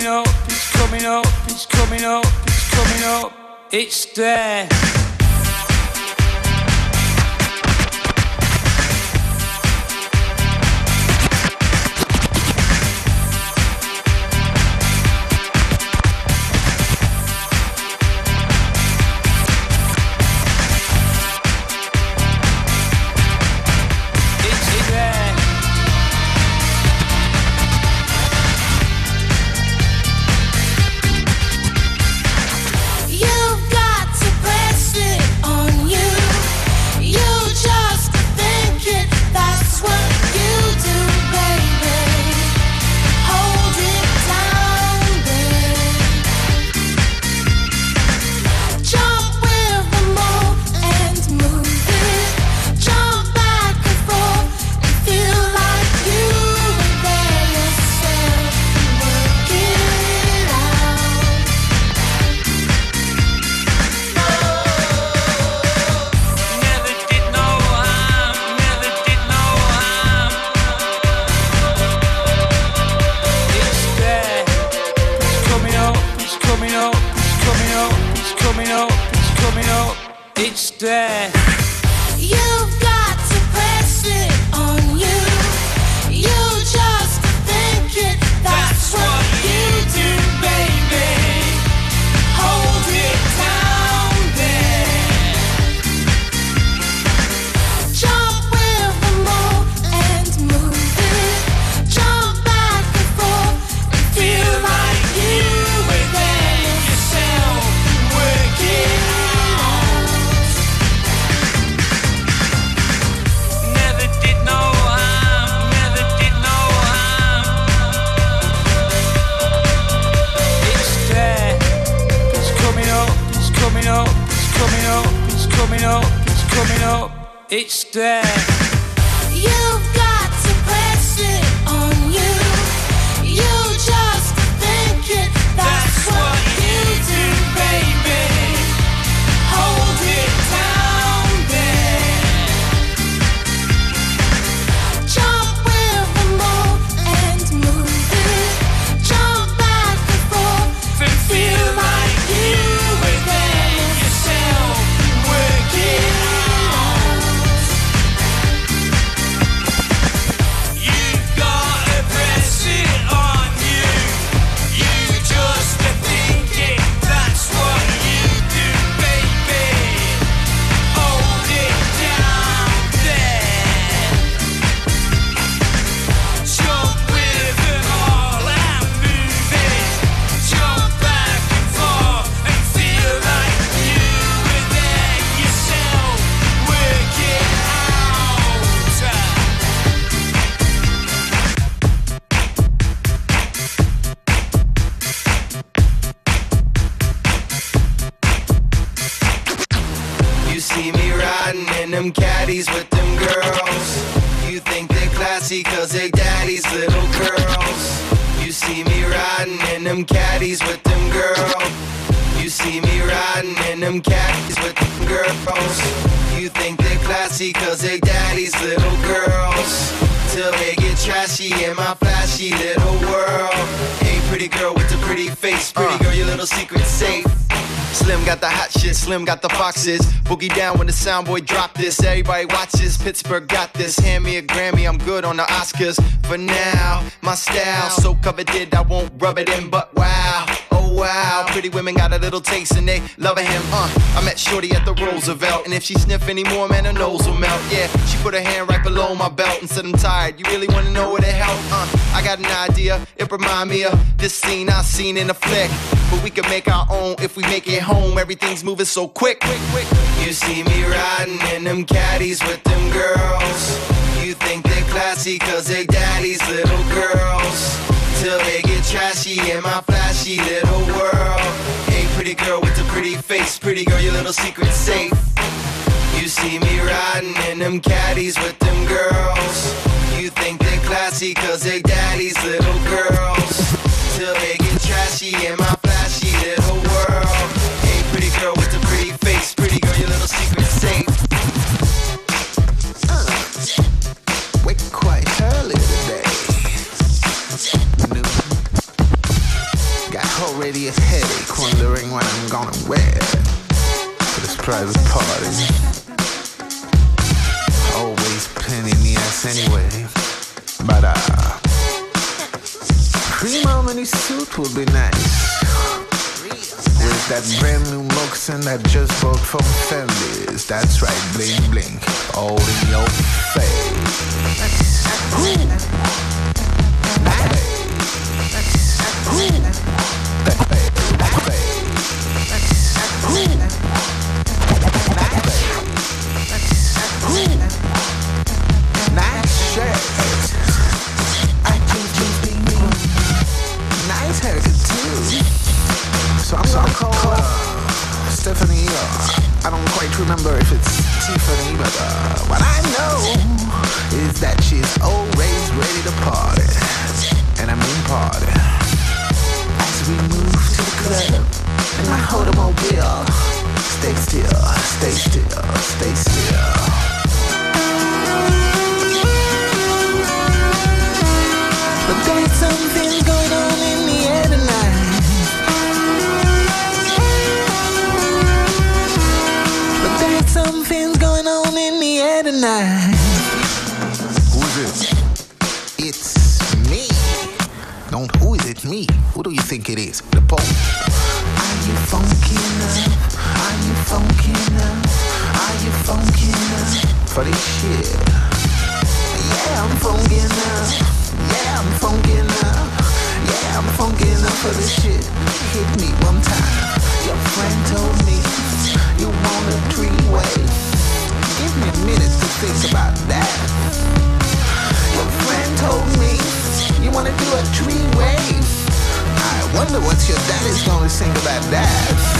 coming up, it's coming up, it's coming up, it's coming up. It's there. Cause they daddy's little girls. You see me riding in them caddies with them girls. You see me riding in them caddies with them girls. You think they're classy cause they daddy's little girls. Till they get trashy in my flashy little world. Hey, pretty girl with the pretty face. Pretty uh. girl, your little secret safe. Slim got the hot shit, Slim got the foxes. Boogie down when the soundboy drop this. Everybody watches, Pittsburgh got this. Hand me a Grammy, I'm good on the Oscars. For now, my style so coveted, I won't rub it in, but wow. Wow, pretty women got a little taste and they loving him. Uh, I met Shorty at the Roosevelt, and if she sniff anymore, man, her nose will melt. Yeah, she put her hand right below my belt and said, I'm tired. You really wanna know where to help? Uh, I got an idea. It remind me of this scene I seen in a flick, but we can make our own if we make it home. Everything's moving so quick, quick, quick. You see me riding in them caddies with them girls. You think they're classy cause they daddy's little girls. Till they get trashy in my flashy little world. Hey, pretty girl with the pretty face, pretty girl, your little secret safe. You see me riding in them caddies with them girls. You think they're classy cause they daddy's little girls. Till they get trashy in my flashy little world. Hey, pretty girl with the pretty face, pretty girl, your little secret already a headache wondering what I'm gonna wear for this private party. Always plenty in the ass anyway, but uh, cream on any suit would be nice. With that brand new moccasin I just bought from Fendi's. That's right, bling bling, all in your face. Ooh. Cause this shit hit me one time. Your friend told me you want a three-way. Give me minutes to think about that. Your friend told me you wanna do a three-way. I wonder what your daddy's gonna think about that.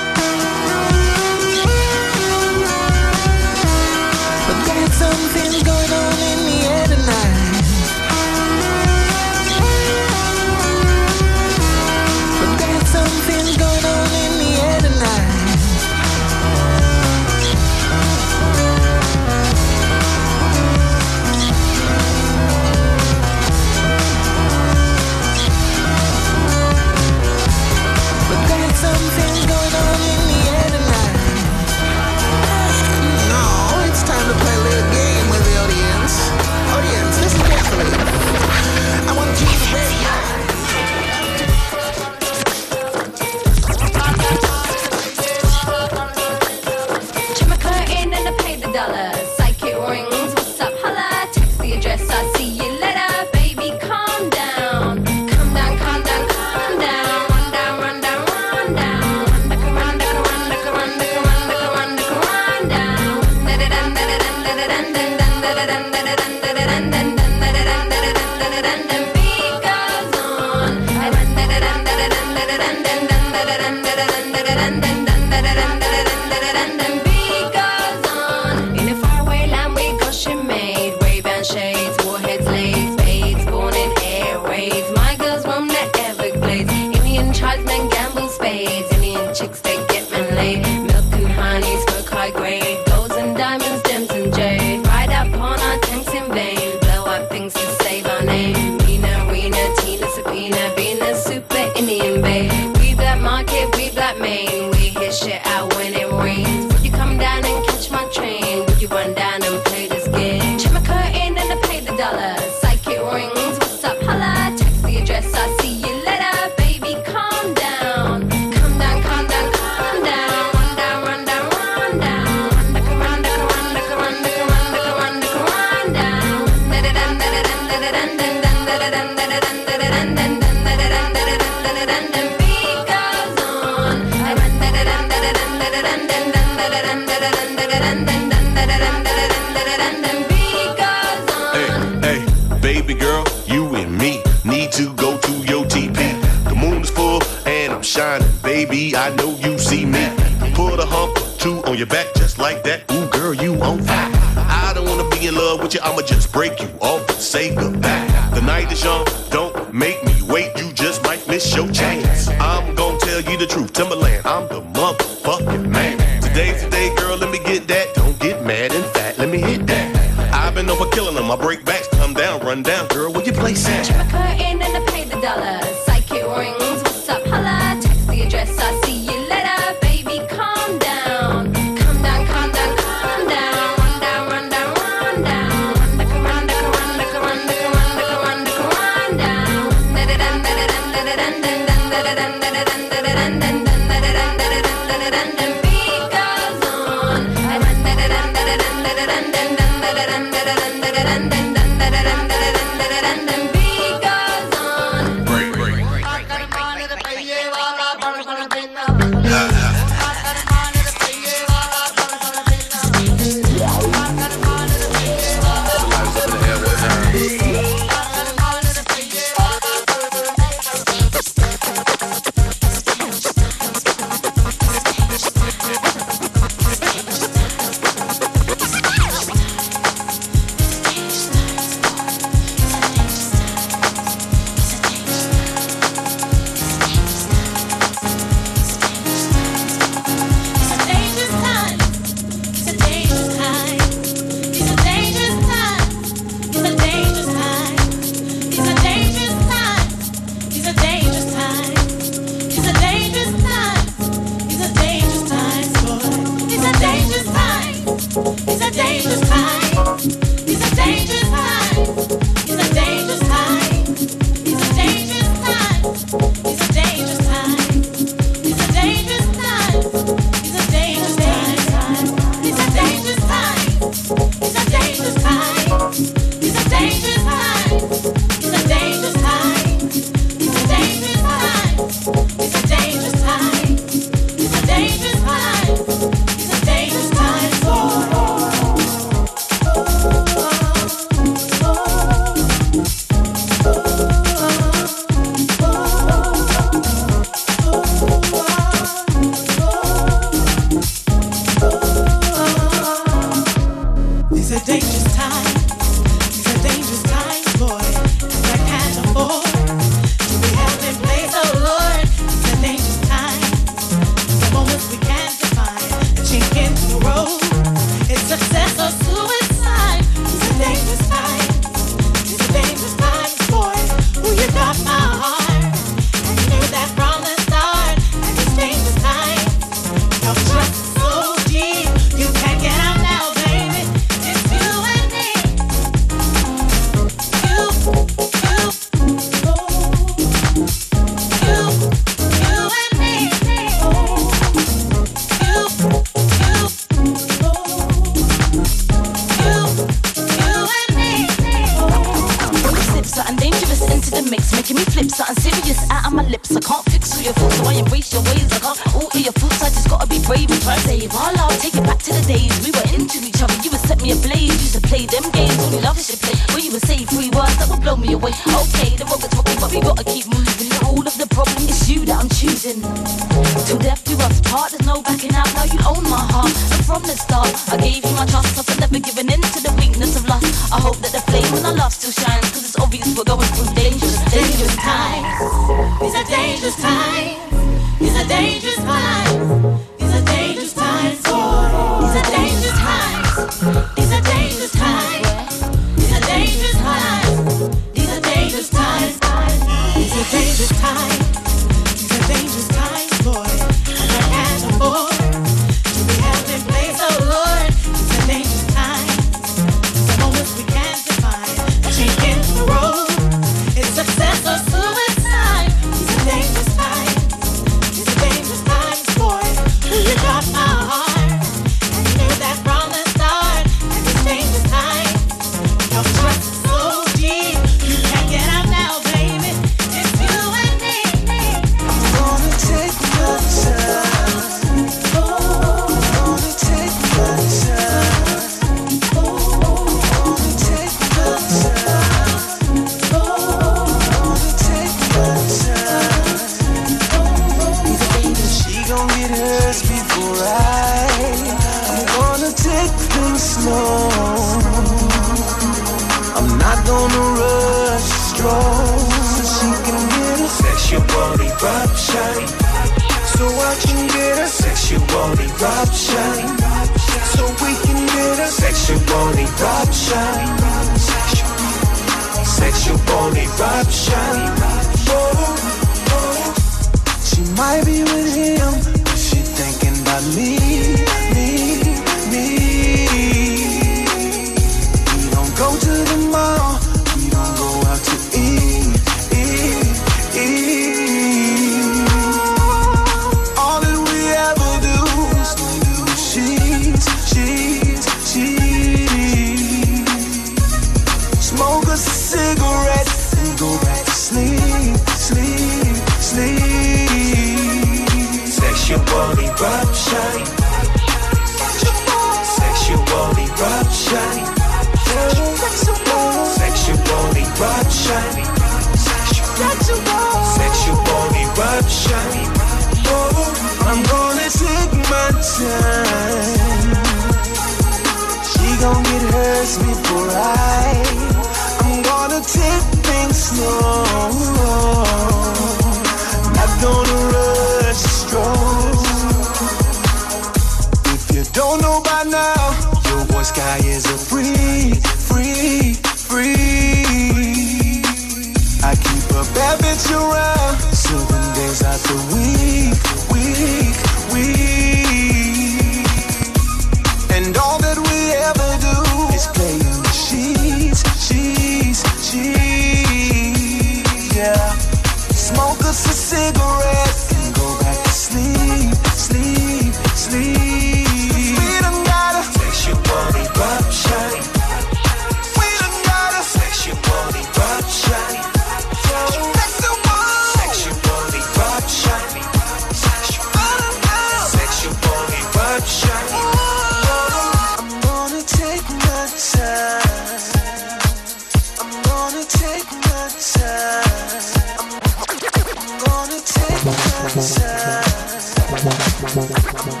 Thank you.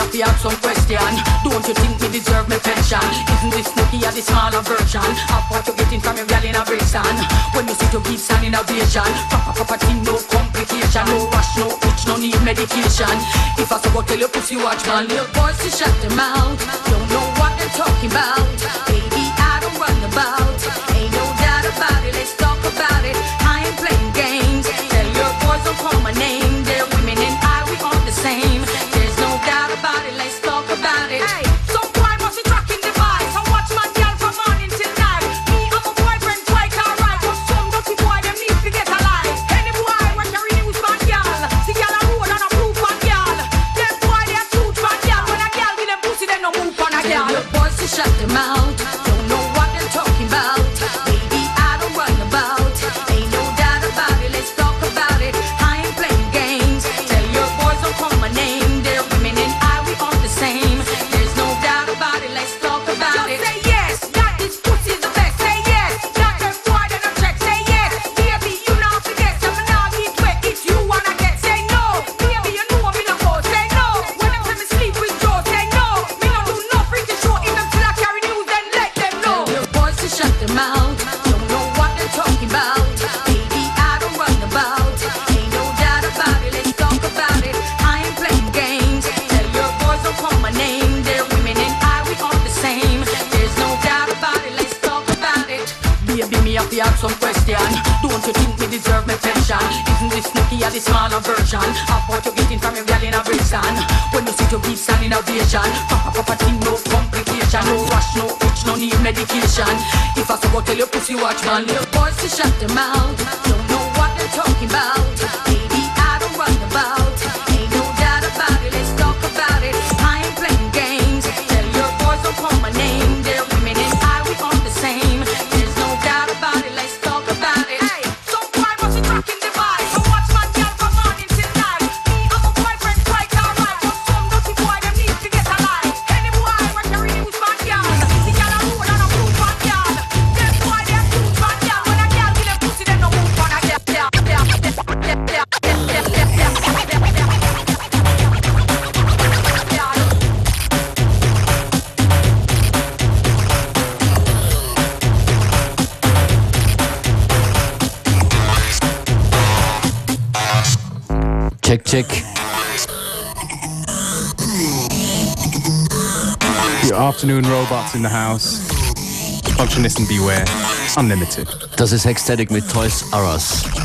Have to ask some question. Don't you think we deserve my pension? Isn't this nookie a the smaller version of what you getting from your girl in a Brixton? When you sit, you in a vision? Papa, Papa, thing, no complication. No rush, no itch, no need medication. If I support tell your pussy watch man, little boys to shut them out. Don't know what they're talking about. Baby, I don't run about. Ain't me have to ask some question. Don't you think me deserve my pension? Isn't this snooky or the smaller version of what you're getting from your girl in a Brixton? When you see your beats and innovation, proper proper thing, no complication, no rush, no itch, no need medication. If I go tell your pussy watch man, Little boys to shut them out. Don't know what they're talking about, baby. check, check. Your afternoon robots in the house. Functionist and beware. Unlimited. Das ist Hexstatic mit Toys R Us.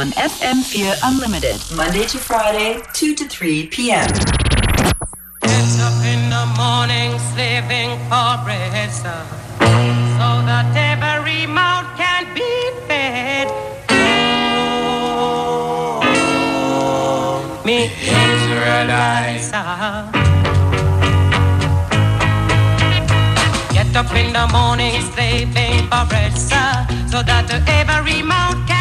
on FM Fear Unlimited, Monday to Friday, 2 to 3 p.m. Get up in the morning, sleeping for bread, sir. so that every mouth can be fed. Oh, me Israelites. Get up in the morning, sleeping for bread, sir. so that every mouth can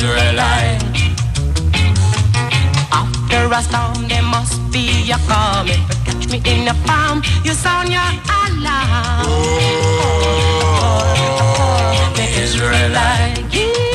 Israelite. After a storm, there must be a calm. If you catch me in a palm, you sound your alarm. Oh, oh, oh, oh, the Israelite.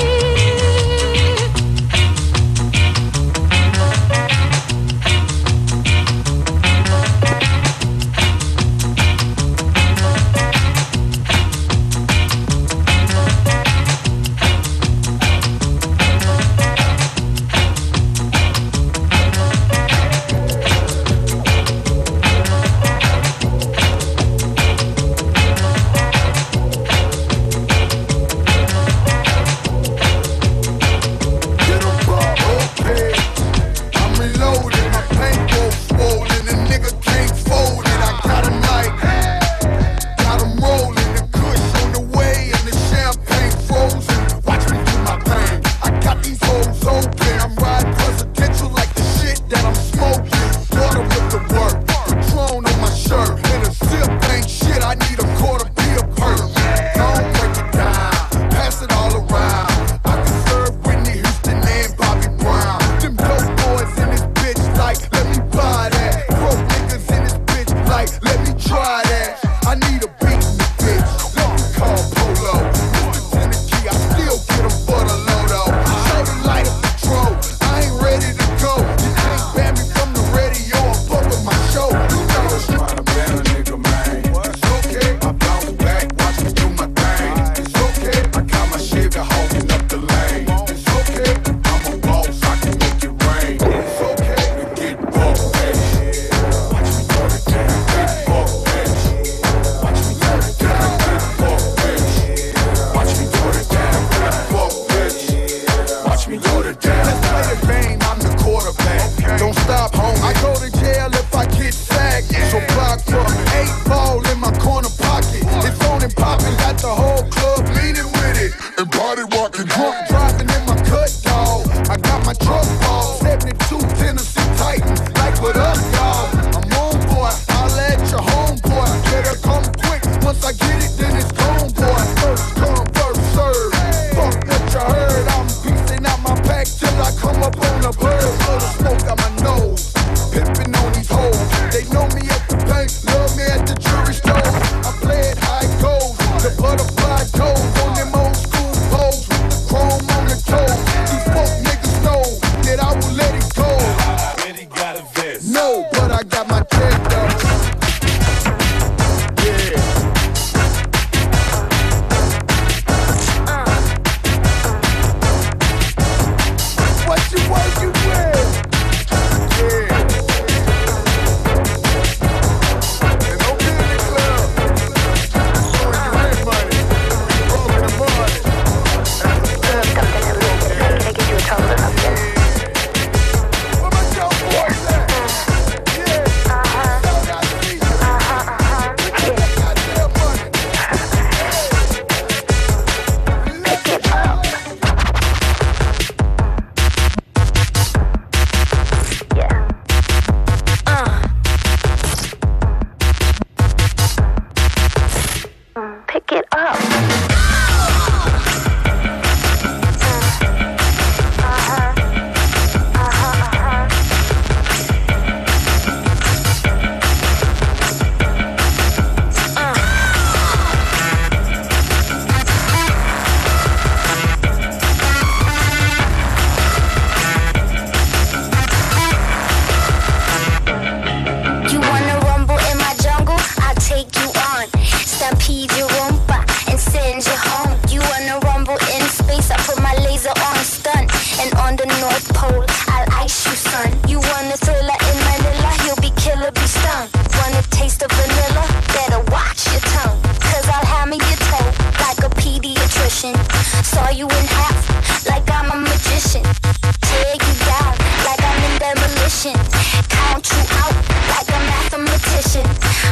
Count you out like a mathematician.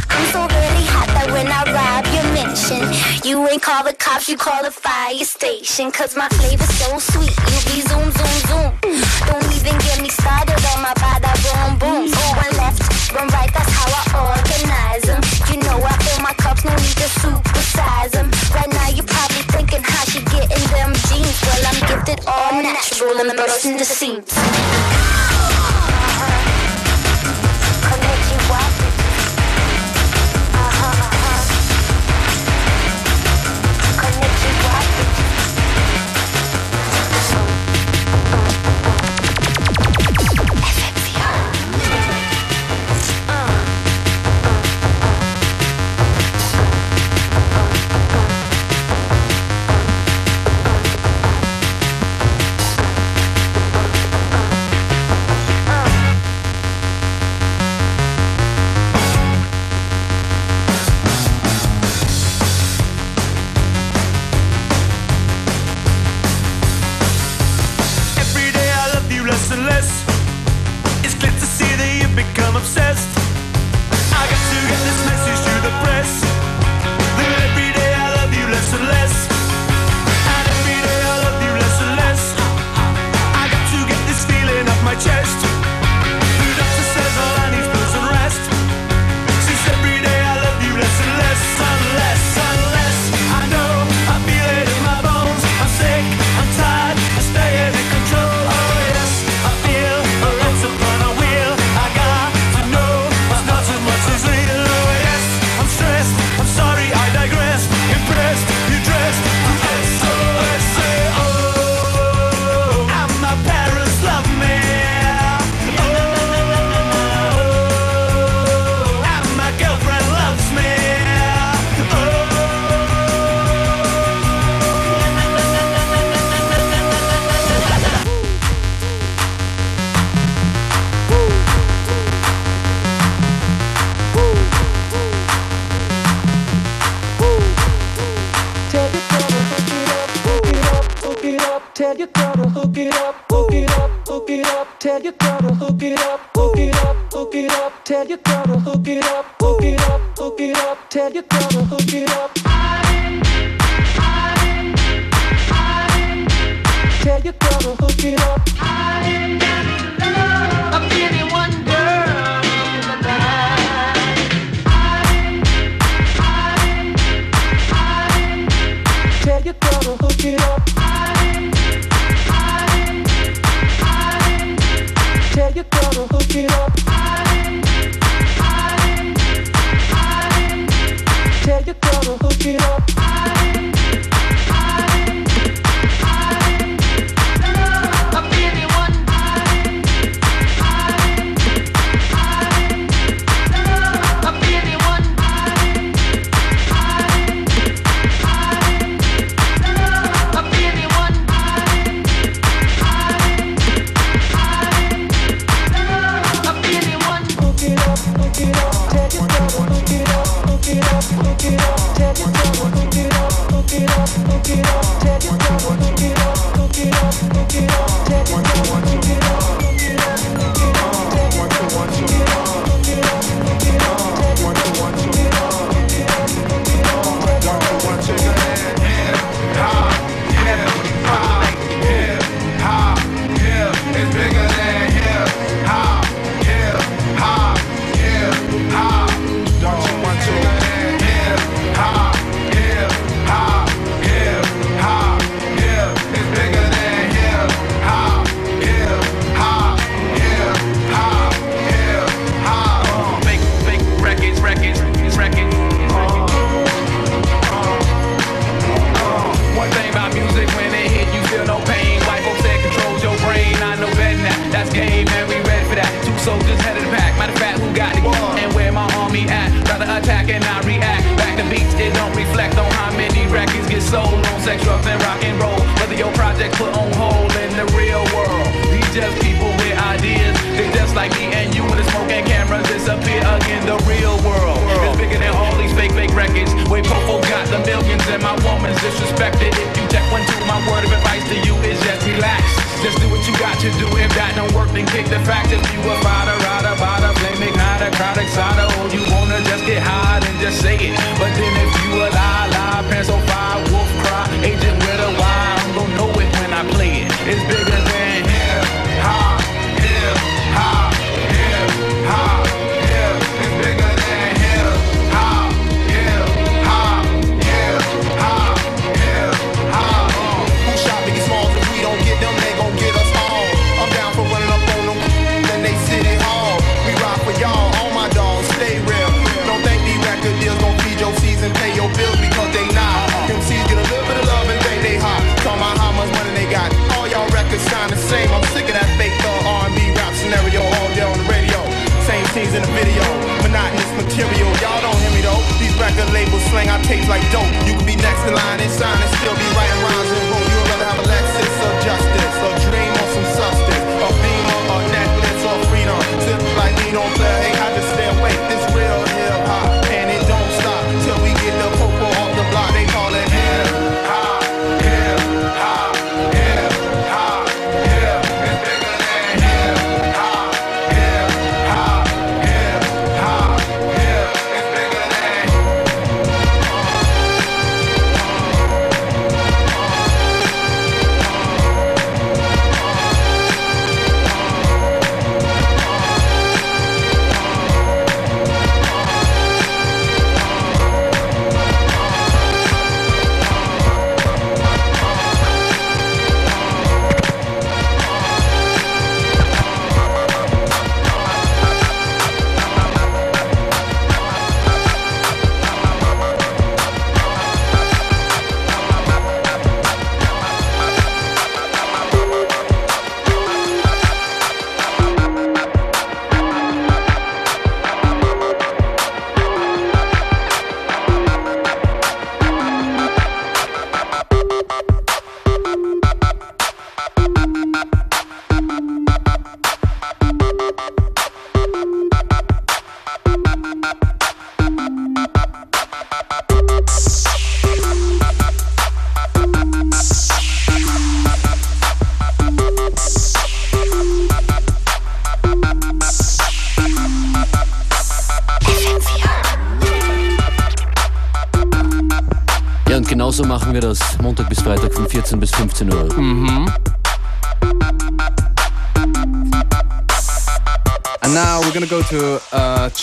I'm so really hot that when I rob your mansion, you ain't call the cops, you call the fire station. Cause my flavor's so sweet, you be zoom, zoom, zoom. Don't even get me started on my bada boom, boom. Oh, one left, one right, that's how I organize them. You know I fill my cups, no need to supersize them. Right now you're probably thinking how she getting them jeans. Well, I'm gifted all natural and the burst in the seams.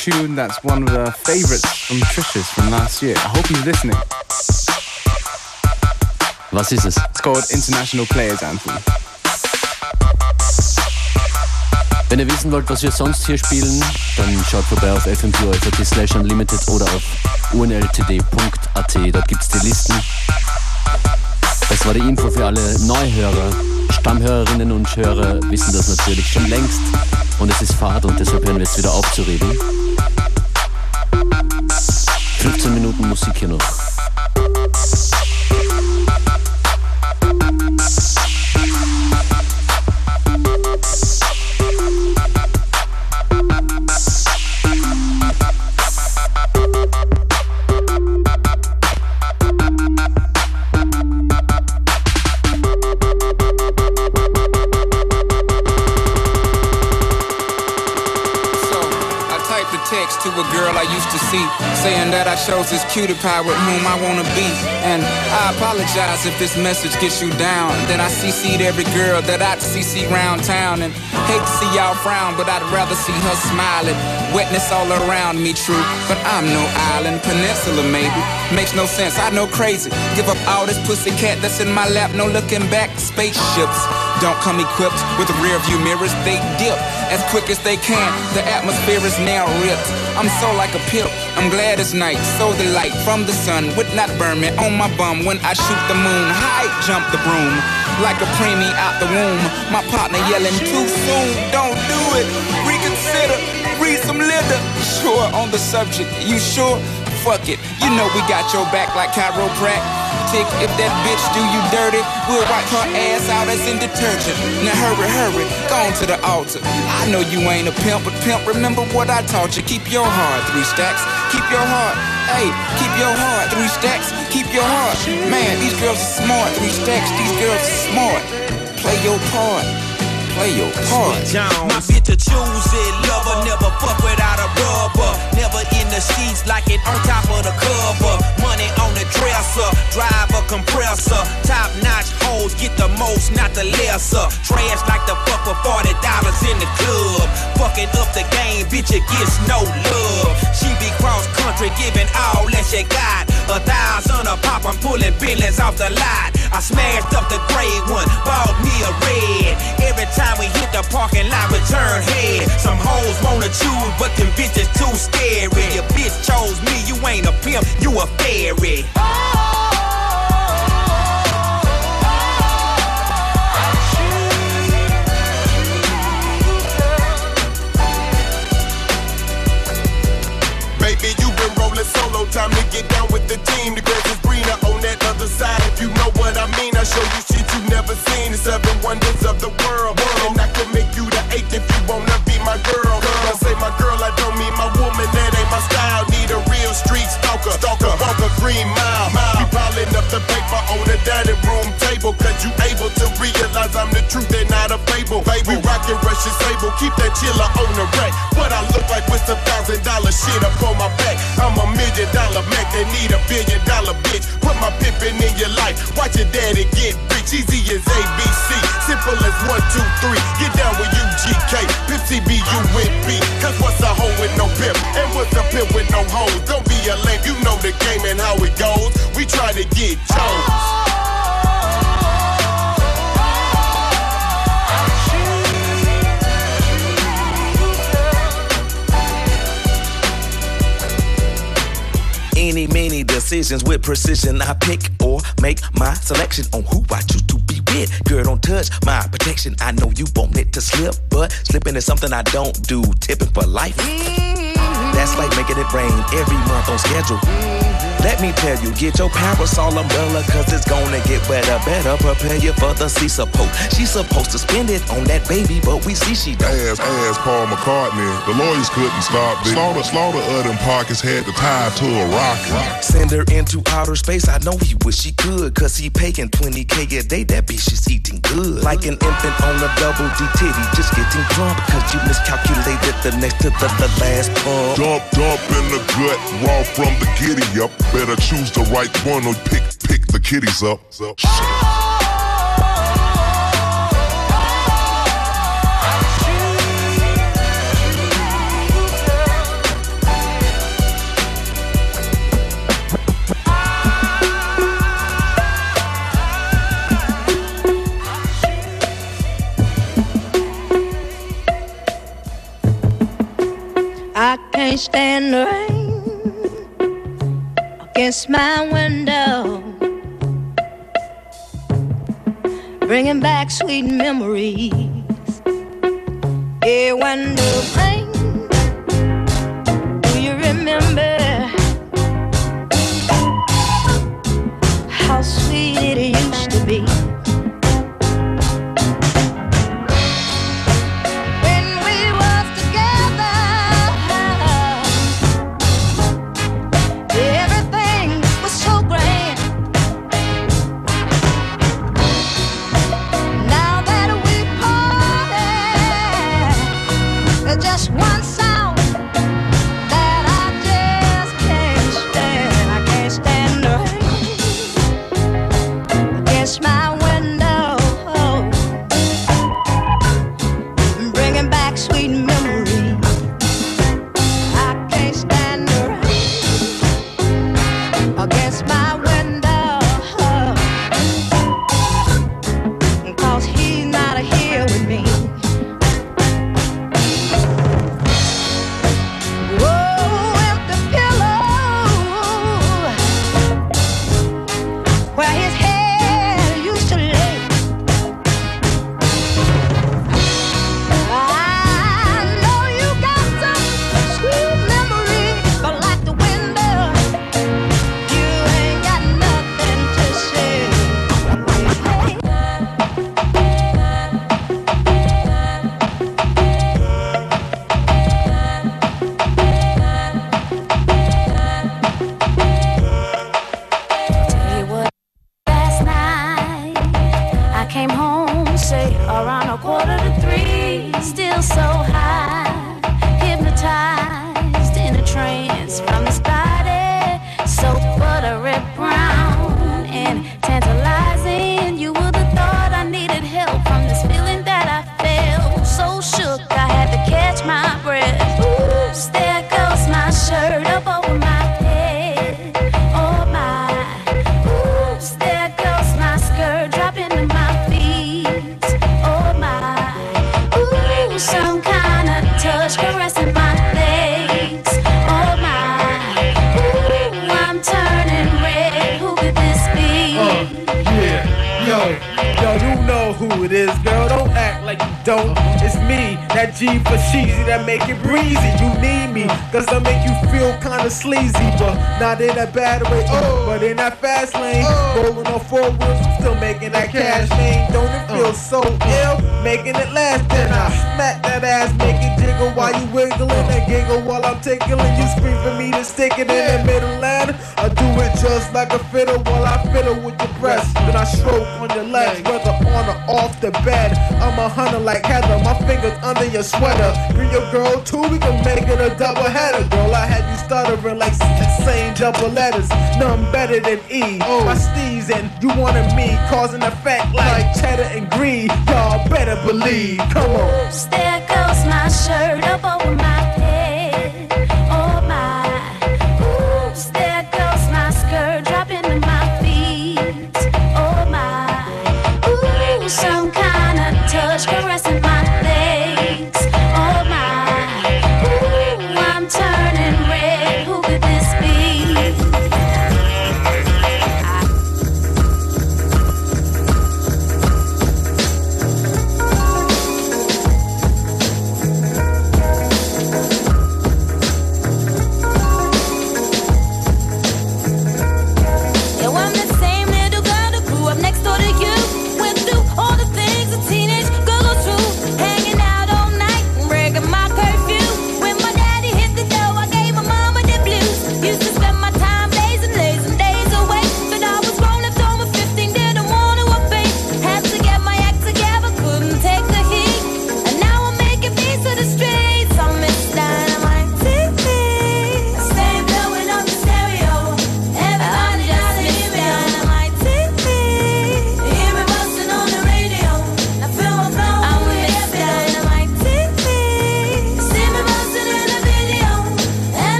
Tune that's one of the favorites from Trish's from last year. I hope he's listening. Was ist es? It's called International Players Anthem. Wenn ihr wissen wollt, was wir sonst hier spielen, dann schaut vorbei auf fm4 slash unlimited oder auf unltd.at. Dort gibt's die Listen. Das war die Info für alle Neuhörer. Stammhörerinnen und Hörer wissen das natürlich schon längst. Und es ist Fahrt und deshalb hören wir jetzt wieder auf zu reden. 15 Minuten Musik hier noch. Saying that I chose this cutie pie with whom I wanna be. And I apologize if this message gets you down. Then I CC'd every girl that I'd CC round town. And hate to see y'all frown, but I'd rather see her smiling. Wetness all around me, true. But I'm no island, peninsula maybe. Makes no sense, I know crazy. Give up all this pussy cat that's in my lap, no looking back. Spaceships don't come equipped with rear view mirrors, they dip as quick as they can. The atmosphere is now ripped. I'm so like a pimp. I'm glad it's night, so the light from the sun would not burn me on my bum when I shoot the moon. High jump the broom like a preemie out the womb. My partner yelling too soon, don't do it. Reconsider, read some litter. Sure on the subject, you sure? Fuck it, you know we got your back like chiropractic. If that bitch do you dirty, we'll wipe her ass out as in detergent. Now hurry, hurry, go on to the altar. I know you ain't a pimp, but pimp, remember what I taught you. Keep your heart, three stacks. Keep your heart, hey, keep your heart, three stacks. Keep your heart. Man, these girls are smart, three stacks. These girls are smart. Play your part, play your part. My bitch a choose it, lover, never fuck without a rubber. Never in the sheets like it on top of the cover. Money on the dresser, drive a compressor. Top notch hoes get the most, not the lesser. Trash like the fuck for forty dollars in the club. Fucking up the game, bitch, it gets no love. Country, giving all that she got. A thousand a pop, I'm pulling billions off the lot. I smashed up the gray one, bought me a red. Every time we hit the parking lot, we turn head. Some hoes wanna choose, but them bitches too scary. Your bitch chose me, you ain't a pimp, you a fairy. No time to get down with the team. The grass is greener on that other side. If you know what I mean, I show you shit you never seen. The seven wonders of the world. And I can make you the eighth if you wanna be my girl. I say my girl, I don't mean my woman. That ain't my style. Need a real street stalker. Stalker, walk a green mile. We Cause you able to realize I'm the truth and not a fable. We rockin' Russian sable. Keep that chiller on the rack. What I look like with some thousand dollar shit up on my back. I'm a million dollar Mac that need a billion dollar bitch. Put my pimpin' in your life. Watch your daddy get rich. Easy as ABC. Simple as one, two, three. Get down with UGK. Pimp CBU with B. Cause what's a hoe with no pimp? And what's a pimp with no hoes? Don't be a lame. You know the game and how it goes. We try to get chose. Any, many decisions with precision. I pick or make my selection on who I choose to be with. Girl, don't touch my protection. I know you want it to slip, but slipping is something I don't do. Tipping for life. Mm. That's like making it rain every month on schedule. Let me tell you, get your parasol umbrella, cause it's gonna get wetter. Better prepare you for the sea support. She's supposed to spend it on that baby, but we see she don't. Ass, ass Paul McCartney. The lawyers couldn't stop this. Slaughter, slaughter of them pockets had to tie to a rocket. Send her into outer space. I know he wish he could, cause he paying 20k a day. That bitch is eating good. Like an infant on a double D titty, just getting drunk, cause you miscalculated the next to the, the last pump. Dump, dump in the gut, raw from the giddy up. Better choose the right one or pick, pick the kitties up. I can't stand the rain. Against my window, bringing back sweet memories. Yeah, when the rain, do you remember just one some kind of touch caressing my legs. Oh my. Ooh, I'm turning red. Who could this be? Uh, yeah, yo, yo, you know who it is, girl. Don't act like you don't. It's me, that G for cheesy, that make it breezy. You need me, cause I make you feel kinda sleazy, but not in a bad way. Oh, but in that fast lane, uh. rolling on four wheels, still making that cash name. Don't it feel uh. so ill? Making it last, then I smack that ass, make it jiggle while you wiggling and giggle while I'm tickling. You scream for me to stick it in the middle and I do it just like a fiddle while I fiddle with your breast. Then I stroke on your legs, whether on or off the bed. I'm a hunter like Heather, my fingers under your sweater. Bring your girl too, we can make it a double header. Girl, I had you stuttering like saying double letters. None better than E. Oh, My steez and you wanted me, causing effect like cheddar and greed. Y'all better believe. Come on. There goes my shirt up over my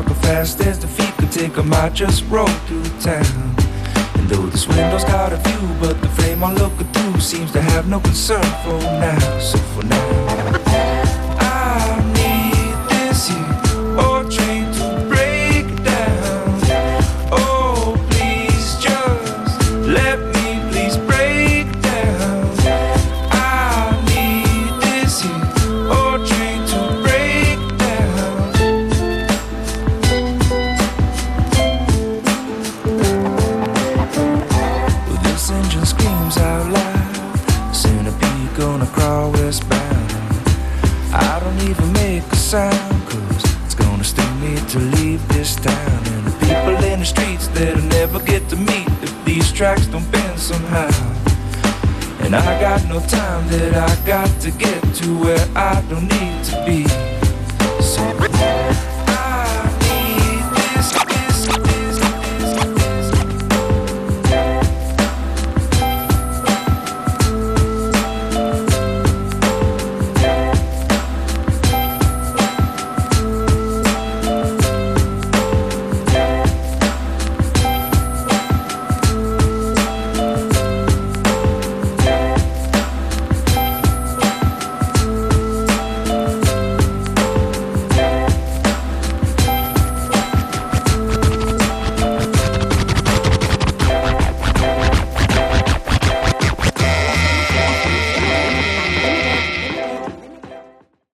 walking fast as the feet could take 'em. I just roll through town. And though this window's got a view, but the frame I'm looking through seems to have no concern for now. So for now, tracks don't bend somehow. And I got no time that I got to get to where I don't need to be.